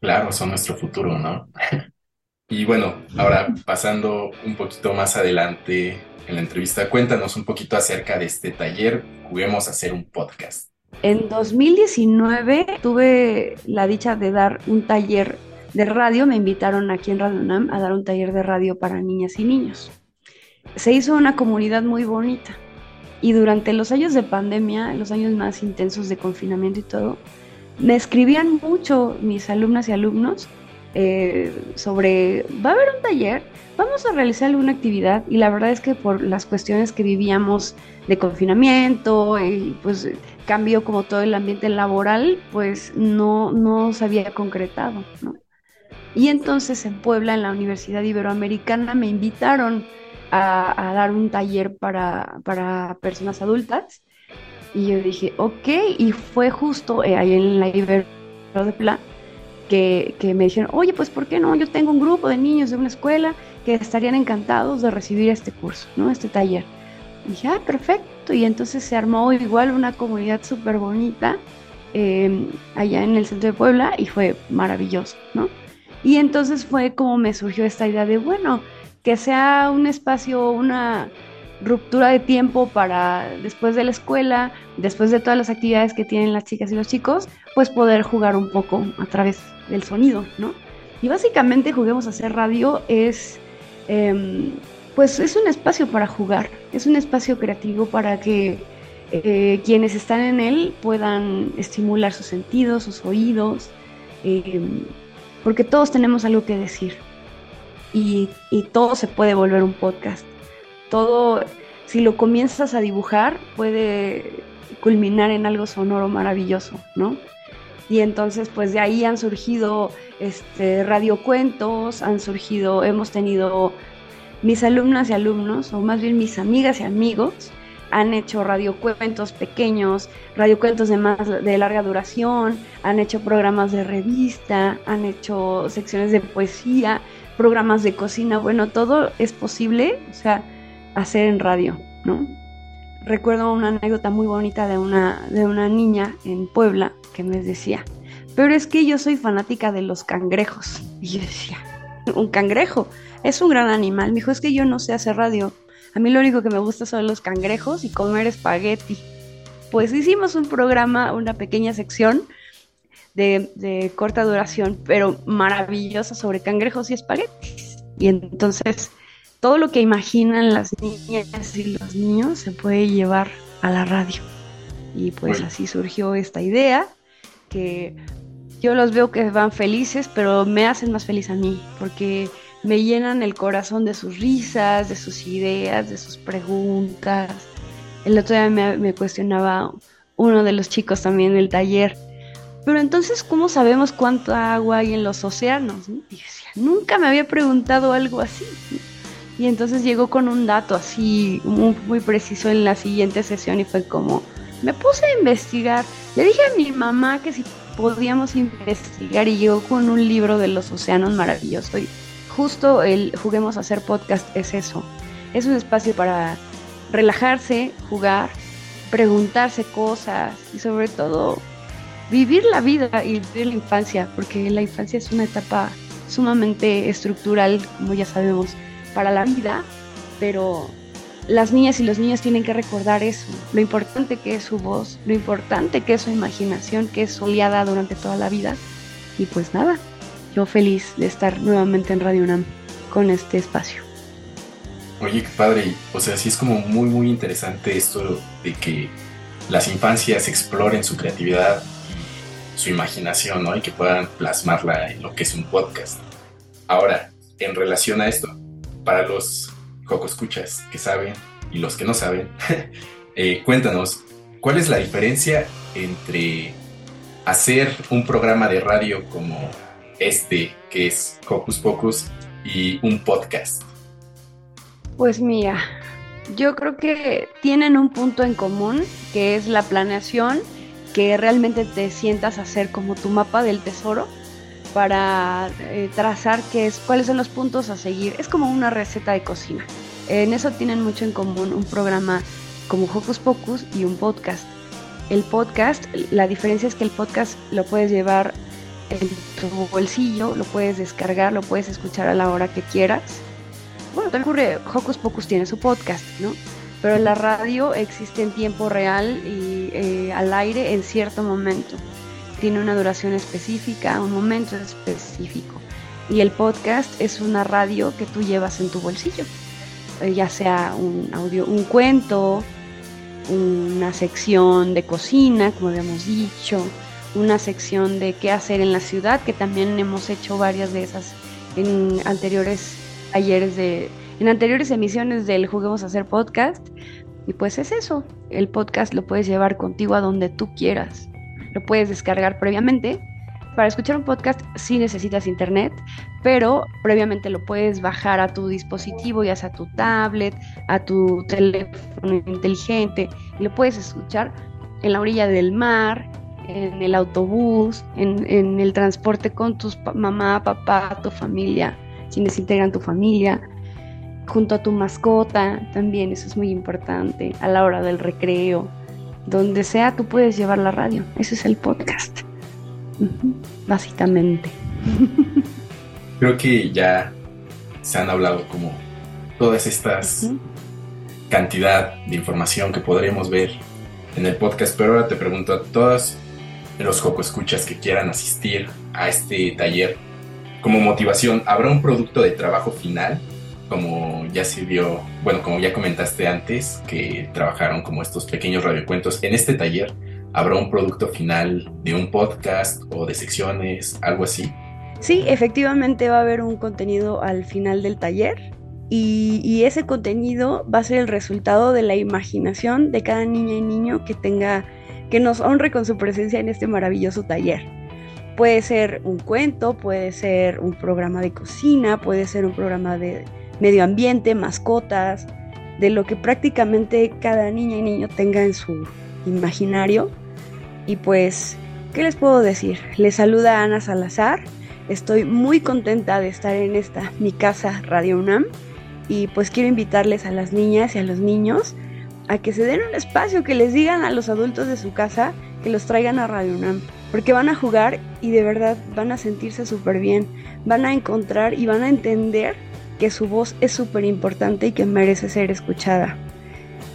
Claro, son nuestro futuro, ¿no? [laughs] y bueno, ahora pasando un poquito más adelante en la entrevista, cuéntanos un poquito acerca de este taller, juguemos a hacer un podcast. En 2019 tuve la dicha de dar un taller de radio, me invitaron aquí en Radio UNAM a dar un taller de radio para niñas y niños. Se hizo una comunidad muy bonita y durante los años de pandemia, los años más intensos de confinamiento y todo, me escribían mucho mis alumnas y alumnos eh, sobre, va a haber un taller, vamos a realizar alguna actividad y la verdad es que por las cuestiones que vivíamos de confinamiento y pues cambió como todo el ambiente laboral, pues no, no se había concretado, ¿no? Y entonces en Puebla, en la Universidad Iberoamericana, me invitaron a, dar un taller para, para, personas adultas. Y yo dije, ok, y fue justo eh, ahí en la Ibero de Puebla que, que, me dijeron, oye, pues ¿por qué no? Yo tengo un grupo de niños de una escuela que estarían encantados de recibir este curso, ¿no? Este taller. Y dije, ah, perfecto. Y entonces se armó igual una comunidad súper bonita eh, allá en el centro de Puebla y fue maravilloso, ¿no? Y entonces fue como me surgió esta idea de, bueno, que sea un espacio, una ruptura de tiempo para después de la escuela, después de todas las actividades que tienen las chicas y los chicos, pues poder jugar un poco a través del sonido, ¿no? Y básicamente Juguemos a hacer radio es, em, pues es un espacio para jugar, es un espacio creativo para que eh, quienes están en él puedan estimular sus sentidos, sus oídos, em, porque todos tenemos algo que decir y, todo se puede volver un podcast. Todo, si lo comienzas a dibujar, puede culminar en algo sonoro maravilloso, ¿no? Y entonces, pues de ahí han surgido este, radiocuentos, han surgido, hemos tenido mis alumnas y alumnos, o más bien mis amigas y amigos, han hecho radiocuentos pequeños, radiocuentos de más de larga duración, han hecho programas de revista, han hecho secciones de poesía, programas de cocina, bueno, todo es posible, o sea, hacer en radio, ¿no? Recuerdo una anécdota muy bonita de una, de una niña en Puebla que me decía, pero es que yo soy fanática de los cangrejos. Y yo decía, un cangrejo es un gran animal. Me dijo, es que yo no sé hacer radio. A mí lo único que me gusta son los cangrejos y comer espagueti. Pues hicimos un programa, una pequeña sección de, corta duración, pero maravillosa sobre cangrejos y espaguetis. Y entonces todo lo que imaginan las niñas y los niños se puede llevar a la radio. Y pues así surgió esta idea que yo los veo que van felices, pero me hacen más feliz a mí, porque me llenan el corazón de sus risas, de sus ideas, de sus preguntas. El otro día me, cuestionaba uno de los chicos también del taller, pero entonces, ¿cómo sabemos cuánto agua hay en los océanos? Y decía, nunca me había preguntado algo así. Y entonces llegó con un dato así muy, muy, preciso en la siguiente sesión y fue como, me puse a investigar. Le dije a mi mamá que si podíamos investigar y llegó con un libro de los océanos maravilloso. Y justo el Juguemos a hacer podcast es eso. Es un espacio para relajarse, jugar, preguntarse cosas y sobre todo vivir la vida y vivir la infancia, porque la infancia es una etapa sumamente estructural, como ya sabemos, para la vida, pero las niñas y los niños tienen que recordar eso, lo importante que es su voz, lo importante que es su imaginación, que es soleada durante toda la vida. Y pues nada, yo feliz de estar nuevamente en Radio UNAM con este espacio. Oye, qué padre. O sea, sí es como muy, muy interesante esto de que las infancias exploren su creatividad y su imaginación, ¿no? Y que puedan plasmarla en lo que es un podcast. Ahora, en relación a esto, para los escuchas que saben y los que no saben, [laughs] eh, cuéntanos, ¿cuál es la diferencia entre hacer un programa de radio como este que es Hocus Pocus y un podcast? Pues mira, yo creo que tienen un punto en común, que es la planeación, que realmente te sientas a hacer como tu mapa del tesoro para eh, trazar qué es, cuáles son los puntos a seguir. Es como una receta de cocina. En eso tienen mucho en común un programa como Hocus Pocus y un podcast. El podcast, la diferencia es que el podcast lo puedes llevar en tu bolsillo, lo puedes descargar, lo puedes escuchar a la hora que quieras. Bueno, también ocurre, Hocus Pocus tiene su podcast, ¿no? Pero la radio existe en tiempo real y eh, al aire en cierto momento. Tiene una duración específica, un momento específico. Y el podcast es una radio que tú llevas en tu bolsillo. Eh, ya sea un audio, un cuento, una sección de cocina, como habíamos dicho, una sección de qué hacer en la ciudad, que también hemos hecho varias de esas en anteriores talleres de, en anteriores emisiones del Juguemos a hacer podcast. Y pues es eso, el podcast lo puedes llevar contigo a donde tú quieras. Lo puedes descargar previamente para escuchar un podcast sí necesitas internet, pero previamente lo puedes bajar a tu dispositivo, ya sea tu tablet, a tu teléfono inteligente, y lo puedes escuchar en la orilla del mar, en el autobús, en, el transporte con tus mamá, papá, tu familia, quienes integran tu familia, junto a tu mascota, también eso es muy importante, a la hora del recreo, donde sea tú puedes llevar la radio, ese es el podcast básicamente. [laughs] Creo que ya se han hablado como todas estas cantidad de información que podremos ver en el podcast, pero ahora te pregunto a todos los Coco Escuchas que quieran asistir a este taller como motivación, ¿habrá un producto de trabajo final? Como ya se vio, bueno, como ya comentaste antes, que trabajaron como estos pequeños radiocuentos en este taller, ¿Habrá un producto final de un podcast o de secciones, algo así? Sí, efectivamente va a haber un contenido al final del taller y, ese contenido va a ser el resultado de la imaginación de cada niña y niño que tenga, que nos honre con su presencia en este maravilloso taller. Puede ser un cuento, puede ser un programa de cocina, puede ser un programa de medio ambiente, mascotas, de lo que prácticamente cada niña y niño tenga en su imaginario y pues, ¿qué les puedo decir? Les saluda Ana Salazar. Estoy muy contenta de estar en esta, mi casa Radio UNAM. Y pues quiero invitarles a las niñas y a los niños a que se den un espacio, que les digan a los adultos de su casa que los traigan a Radio UNAM. Porque van a jugar y de verdad van a sentirse súper bien. Van a encontrar y van a entender que su voz es súper importante y que merece ser escuchada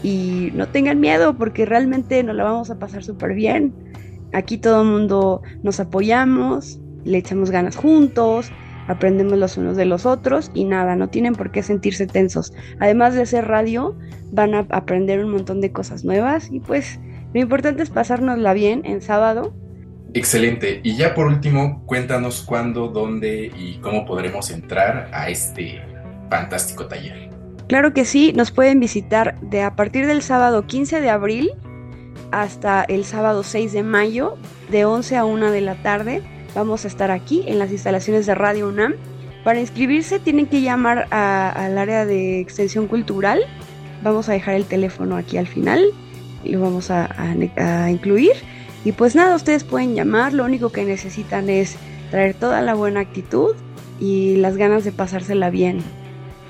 y no tengan miedo porque realmente nos la vamos a pasar súper bien. Aquí todo el mundo nos apoyamos, le echamos ganas juntos, aprendemos los unos de los otros y nada, no tienen por qué sentirse tensos. Además de hacer radio, van a aprender un montón de cosas nuevas y pues lo importante es pasárnosla bien en sábado. Excelente. Y ya por último, cuéntanos cuándo, dónde y cómo podremos entrar a este fantástico taller. Claro que sí, nos pueden visitar de a partir del sábado 15 de abril hasta el sábado 6 de mayo, de 11 a 1 de la tarde. Vamos a estar aquí en las instalaciones de Radio UNAM. Para inscribirse tienen que llamar al área de extensión cultural. Vamos a dejar el teléfono aquí al final y lo vamos a, a incluir. Y pues nada, ustedes pueden llamar, lo único que necesitan es traer toda la buena actitud y las ganas de pasársela bien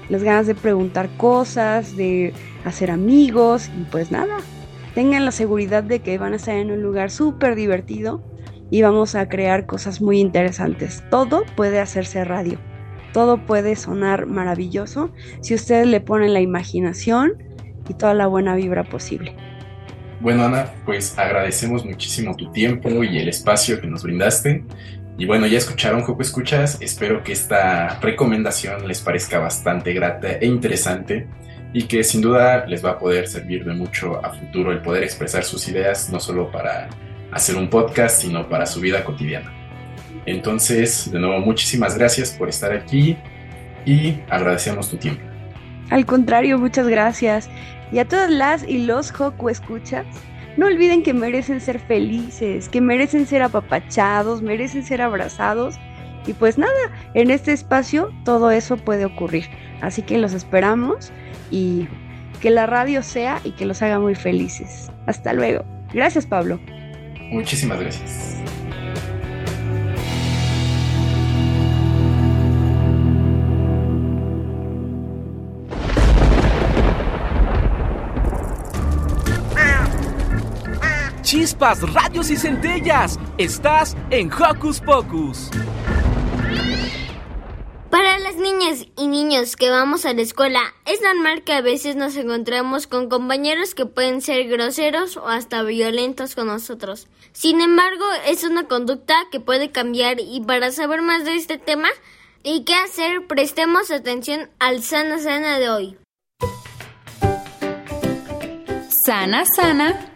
las ganas de preguntar cosas, de hacer amigos y pues nada, tengan la seguridad de que van a estar en un lugar súper divertido y vamos a crear cosas muy interesantes. Todo puede hacerse radio, todo puede sonar maravilloso si ustedes le ponen la imaginación y toda la buena vibra posible. Bueno, Ana, pues agradecemos muchísimo tu tiempo y el espacio que nos brindaste. Y bueno, ya escucharon Joco Escuchas, espero que esta recomendación les parezca bastante grata e interesante y que sin duda les va a poder servir de mucho a futuro el poder expresar sus ideas, no solo para hacer un podcast, sino para su vida cotidiana. Entonces, de nuevo, muchísimas gracias por estar aquí y agradecemos tu tiempo. Al contrario, muchas gracias. Y a todas las y los Joco Escuchas, no olviden que merecen ser felices, que merecen ser apapachados, merecen ser abrazados Y pues nada, en este espacio todo eso puede ocurrir. Así que los esperamos y que la radio sea y que los haga muy felices. Hasta luego. Gracias, Pablo. Muchísimas gracias. Chispas, radios y centellas. Estás en Hocus Pocus. Para las niñas y niños que vamos a la escuela, es normal que a veces nos encontremos con compañeros que pueden ser groseros o hasta violentos con nosotros. Sin embargo, es una conducta que puede cambiar y para saber más de este tema y qué hacer, prestemos atención al Sana Sana de hoy. Sana Sana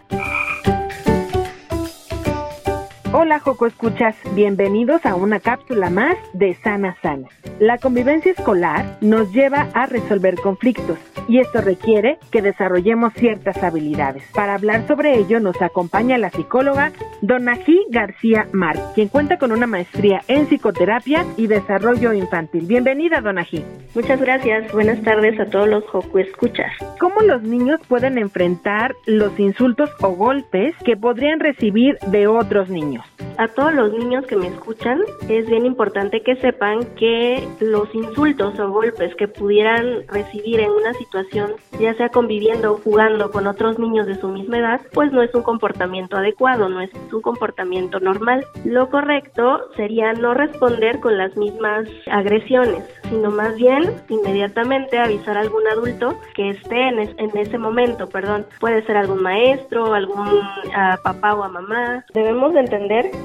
Hola Joco Escuchas, bienvenidos a una cápsula más de Sana Sana. La convivencia escolar nos lleva a resolver conflictos y esto requiere que desarrollemos ciertas habilidades. Para hablar sobre ello nos acompaña la psicóloga Donají García Mar, quien cuenta con una maestría en psicoterapia y desarrollo infantil. Bienvenida Donají. Muchas gracias, buenas tardes a todos los Joco Escuchas. ¿Cómo los niños pueden enfrentar los insultos o golpes que podrían recibir de otros niños? A todos los niños que me escuchan, es bien importante que sepan que los insultos o golpes que pudieran recibir en una situación, ya sea conviviendo o jugando con otros niños de su misma edad, pues no es un comportamiento adecuado, no es un comportamiento normal. Lo correcto sería no responder con las mismas agresiones, sino más bien inmediatamente avisar a algún adulto que esté en, en ese momento, perdón. Puede ser algún maestro, algún uh, papá o a mamá. Debemos de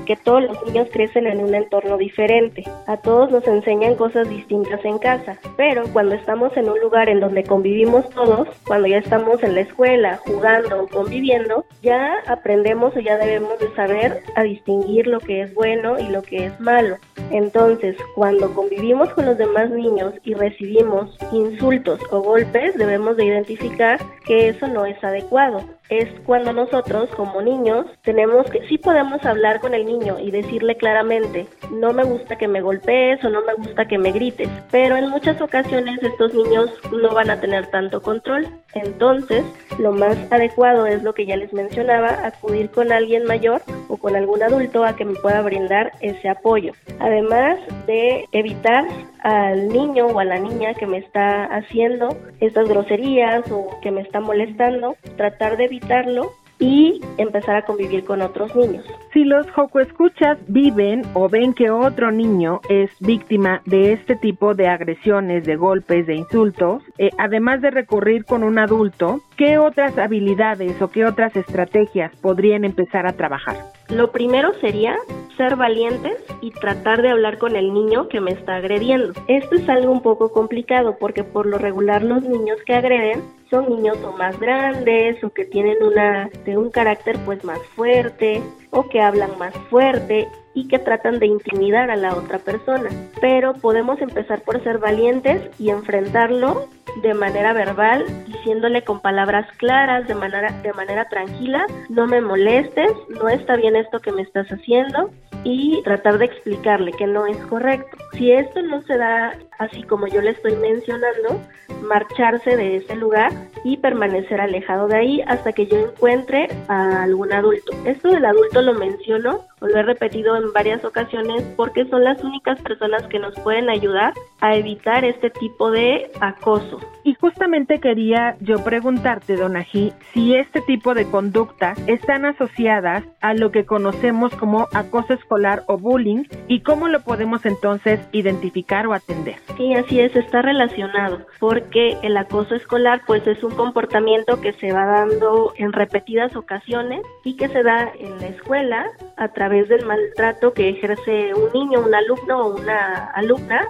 que todos los niños crecen en un entorno diferente. A todos nos enseñan cosas distintas en casa, pero cuando estamos en un lugar en donde convivimos todos, cuando ya estamos en la escuela, jugando o conviviendo, ya aprendemos o ya debemos de saber a distinguir lo que es bueno y lo que es malo. Entonces, cuando convivimos con los demás niños y recibimos insultos o golpes, debemos de identificar que eso no es adecuado. Es cuando nosotros como niños tenemos que, sí podemos hablar con el niño y decirle claramente, no me gusta que me golpees o no me gusta que me grites, pero en muchas ocasiones estos niños no van a tener tanto control. Entonces, lo más adecuado es lo que ya les mencionaba, acudir con alguien mayor o con algún adulto a que me pueda brindar ese apoyo. Además de evitar al niño o a la niña que me está haciendo estas groserías o que me está molestando, tratar de evitarlo y empezar a convivir con otros niños. Si los Joco Escuchas viven o ven que otro niño es víctima de este tipo de agresiones, de golpes, de insultos, eh, además de recurrir con un adulto, ¿qué otras habilidades o qué otras estrategias podrían empezar a trabajar? Lo primero sería ser valientes y tratar de hablar con el niño que me está agrediendo. Esto es algo un poco complicado porque por lo regular los niños que agreden son niños o más grandes o que tienen una de un carácter pues más fuerte o que hablan más fuerte y que tratan de intimidar a la otra persona. Pero podemos empezar por ser valientes y enfrentarlo de manera verbal, diciéndole con palabras claras, de manera, de manera tranquila, no me molestes, no está bien esto que me estás haciendo y tratar de explicarle que no es correcto. Si esto no se da así como yo le estoy mencionando, marcharse de ese lugar y permanecer alejado de ahí hasta que yo encuentre a algún adulto. Esto del adulto lo menciono o lo he repetido en varias ocasiones porque son las únicas personas que nos pueden ayudar a evitar este tipo de acoso. Y justamente quería yo preguntarte, Donají, si este tipo de conductas están asociadas a lo que conocemos como acoso escolar o bullying y cómo lo podemos entonces identificar o atender. Sí, así es, está relacionado, porque el acoso escolar pues es un comportamiento que se va dando en repetidas ocasiones y que se da en la escuela a través del maltrato que ejerce un niño, un alumno o una alumna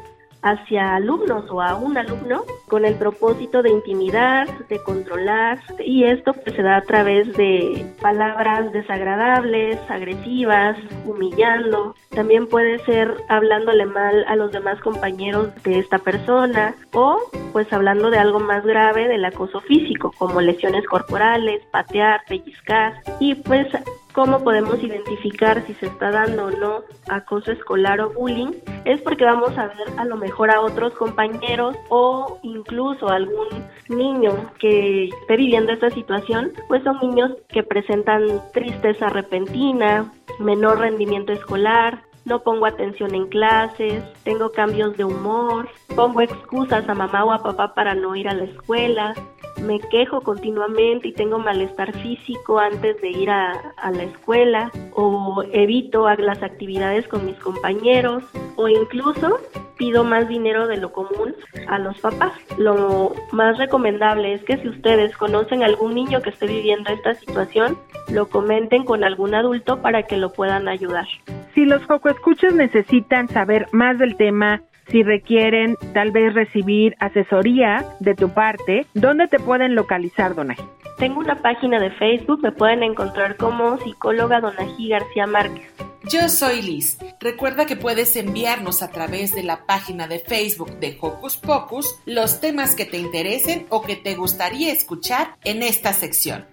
hacia alumnos o a un alumno con el propósito de intimidar, de controlar y esto pues, se da a través de palabras desagradables, agresivas, humillando. También puede ser hablándole mal a los demás compañeros de esta persona o pues hablando de algo más grave del acoso físico como lesiones corporales, patear, pellizcar y pues cómo podemos identificar si se está dando o no acoso escolar o bullying, es porque vamos a ver a lo mejor a otros compañeros o incluso algún niño que esté viviendo esta situación, pues son niños que presentan tristeza repentina, menor rendimiento escolar, no pongo atención en clases, tengo cambios de humor, pongo excusas a mamá o a papá para no ir a la escuela, me quejo continuamente y tengo malestar físico antes de ir a, la escuela o evito las actividades con mis compañeros o incluso pido más dinero de lo común a los papás. Lo más recomendable es que si ustedes conocen algún niño que esté viviendo esta situación, lo comenten con algún adulto para que lo puedan ayudar. Si los escuchas necesitan saber más del tema, si requieren tal vez recibir asesoría de tu parte, ¿dónde te pueden localizar, Donají? Tengo una página de Facebook, me pueden encontrar como psicóloga Donají García Márquez. Yo soy Liz. Recuerda que puedes enviarnos a través de la página de Facebook de Hocus Pocus los temas que te interesen o que te gustaría escuchar en esta sección.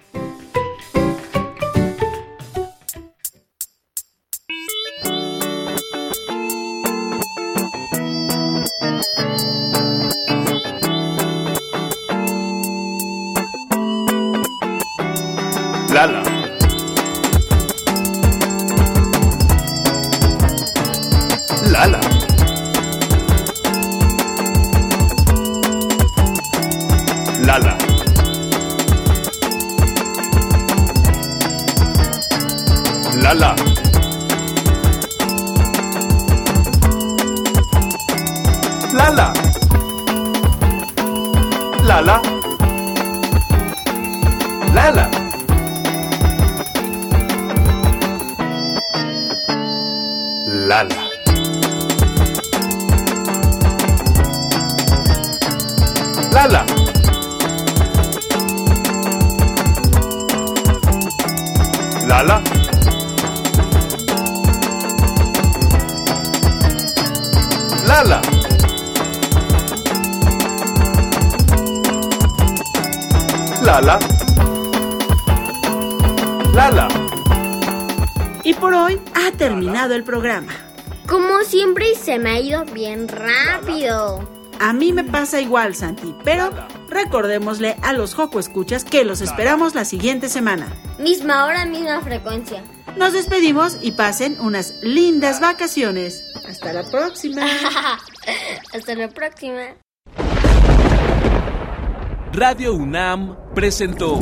Lala. El programa. Como siempre se me ha ido bien rápido. A mí me pasa igual, Santi, pero recordémosle a los Joco Escuchas que los esperamos la siguiente semana. Misma hora, misma frecuencia. Nos despedimos y pasen unas lindas vacaciones. Hasta la próxima. [laughs] Hasta la próxima. Radio UNAM presentó